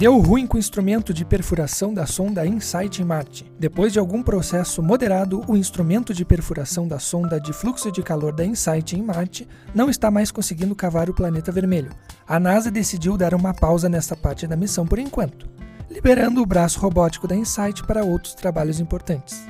Deu ruim com o instrumento de perfuração da sonda InSight em Marte. Depois de algum processo moderado, o instrumento de perfuração da sonda de fluxo de calor da InSight em Marte não está mais conseguindo cavar o planeta vermelho. A NASA decidiu dar uma pausa nesta parte da missão por enquanto, liberando o braço robótico da InSight para outros trabalhos importantes.